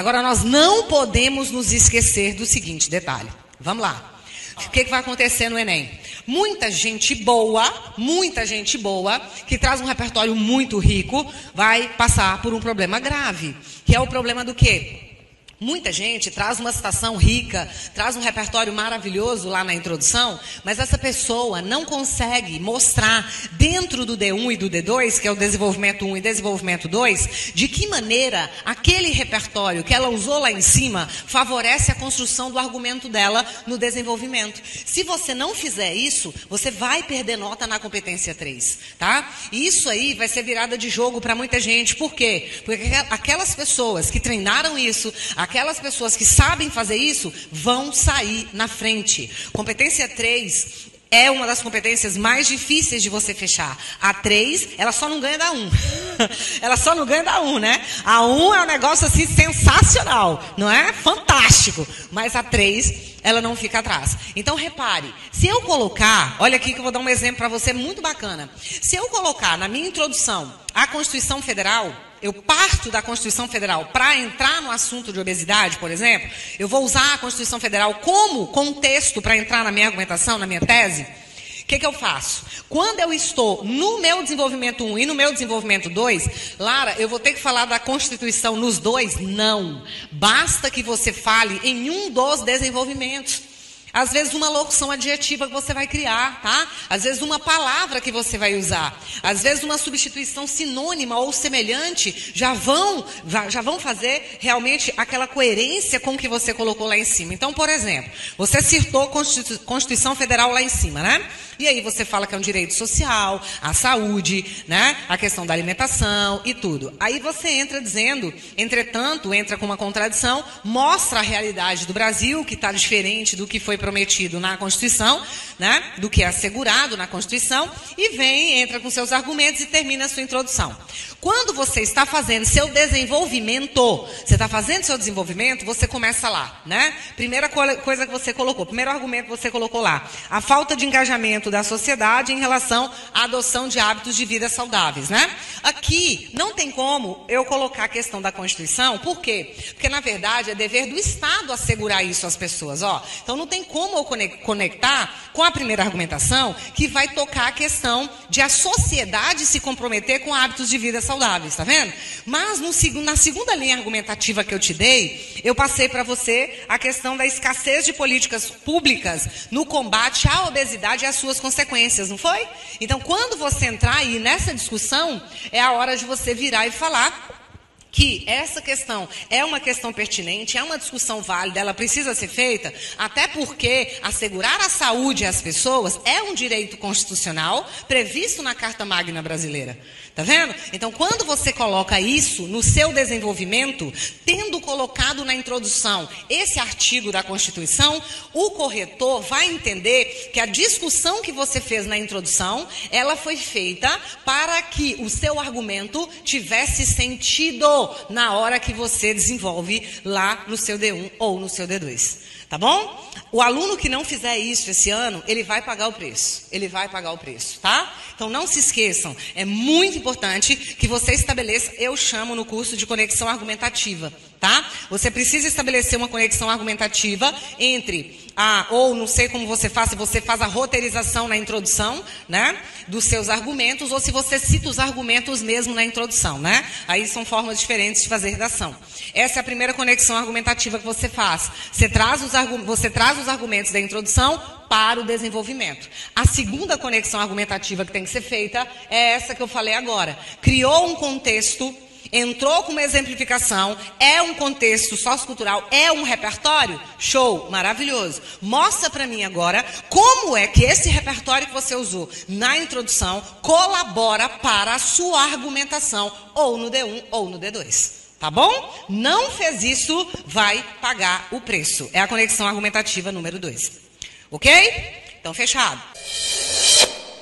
Agora, nós não podemos nos esquecer do seguinte detalhe. Vamos lá. O que, que vai acontecer no Enem? Muita gente boa, muita gente boa, que traz um repertório muito rico, vai passar por um problema grave. Que é o problema do quê? Muita gente traz uma citação rica, traz um repertório maravilhoso lá na introdução, mas essa pessoa não consegue mostrar dentro do D1 e do D2, que é o desenvolvimento 1 e desenvolvimento 2, de que maneira aquele repertório que ela usou lá em cima favorece a construção do argumento dela no desenvolvimento. Se você não fizer isso, você vai perder nota na competência 3, tá? E isso aí vai ser virada de jogo para muita gente. Por quê? Porque aquelas pessoas que treinaram isso, aquelas pessoas que sabem fazer isso vão sair na frente. Competência 3 é uma das competências mais difíceis de você fechar. A 3, ela só não ganha da 1. ela só não ganha da 1, né? A 1 é um negócio assim sensacional, não é? Fantástico. Mas a 3, ela não fica atrás. Então repare, se eu colocar, olha aqui que eu vou dar um exemplo para você muito bacana. Se eu colocar na minha introdução a Constituição Federal, eu parto da Constituição Federal para entrar no assunto de obesidade, por exemplo, eu vou usar a Constituição Federal como contexto para entrar na minha argumentação, na minha tese. Que, que eu faço? Quando eu estou no meu desenvolvimento 1 e no meu desenvolvimento 2, Lara, eu vou ter que falar da Constituição nos dois? Não. Basta que você fale em um dos desenvolvimentos. Às vezes uma locução adjetiva que você vai criar, tá? Às vezes uma palavra que você vai usar. Às vezes uma substituição sinônima ou semelhante já vão, já vão fazer realmente aquela coerência com o que você colocou lá em cima. Então, por exemplo, você citou Constituição Federal lá em cima, né? E aí você fala que é um direito social, a saúde, né? A questão da alimentação e tudo. Aí você entra dizendo, entretanto, entra com uma contradição, mostra a realidade do Brasil, que está diferente do que foi prometido na Constituição, né? Do que é assegurado na Constituição, e vem, entra com seus argumentos e termina a sua introdução. Quando você está fazendo seu desenvolvimento, você está fazendo seu desenvolvimento, você começa lá, né? Primeira coisa que você colocou, primeiro argumento que você colocou lá, a falta de engajamento da sociedade em relação à adoção de hábitos de vida saudáveis, né? Aqui não tem como eu colocar a questão da Constituição, por quê? Porque na verdade é dever do Estado assegurar isso às pessoas, ó. Então não tem como eu conectar com a primeira argumentação que vai tocar a questão de a sociedade se comprometer com hábitos de vida saudáveis, tá vendo? Mas no, na segunda linha argumentativa que eu te dei, eu passei para você a questão da escassez de políticas públicas no combate à obesidade e às suas consequências, não foi? Então, quando você entrar aí nessa discussão, é a hora de você virar e falar que essa questão é uma questão pertinente, é uma discussão válida, ela precisa ser feita, até porque assegurar a saúde às pessoas é um direito constitucional previsto na Carta Magna Brasileira. Tá vendo? Então, quando você coloca isso no seu desenvolvimento, tendo colocado na introdução esse artigo da Constituição, o corretor vai entender que a discussão que você fez na introdução, ela foi feita para que o seu argumento tivesse sentido na hora que você desenvolve lá no seu D1 ou no seu D2. Tá bom? O aluno que não fizer isso esse ano, ele vai pagar o preço. Ele vai pagar o preço, tá? Então não se esqueçam, é muito importante que você estabeleça, eu chamo no curso de conexão argumentativa, tá? Você precisa estabelecer uma conexão argumentativa entre a, ou não sei como você faz, se você faz a roteirização na introdução, né? Dos seus argumentos, ou se você cita os argumentos mesmo na introdução, né? Aí são formas diferentes de fazer redação. Essa é a primeira conexão argumentativa que você faz. Você traz os, você traz os argumentos da introdução para o desenvolvimento. A segunda conexão argumentativa que tem que ser feita é essa que eu falei agora. Criou um contexto entrou com uma exemplificação, é um contexto sociocultural, é um repertório? Show, maravilhoso. Mostra para mim agora como é que esse repertório que você usou na introdução colabora para a sua argumentação, ou no D1 ou no D2. Tá bom? Não fez isso, vai pagar o preço. É a conexão argumentativa número 2. Ok? Então, fechado.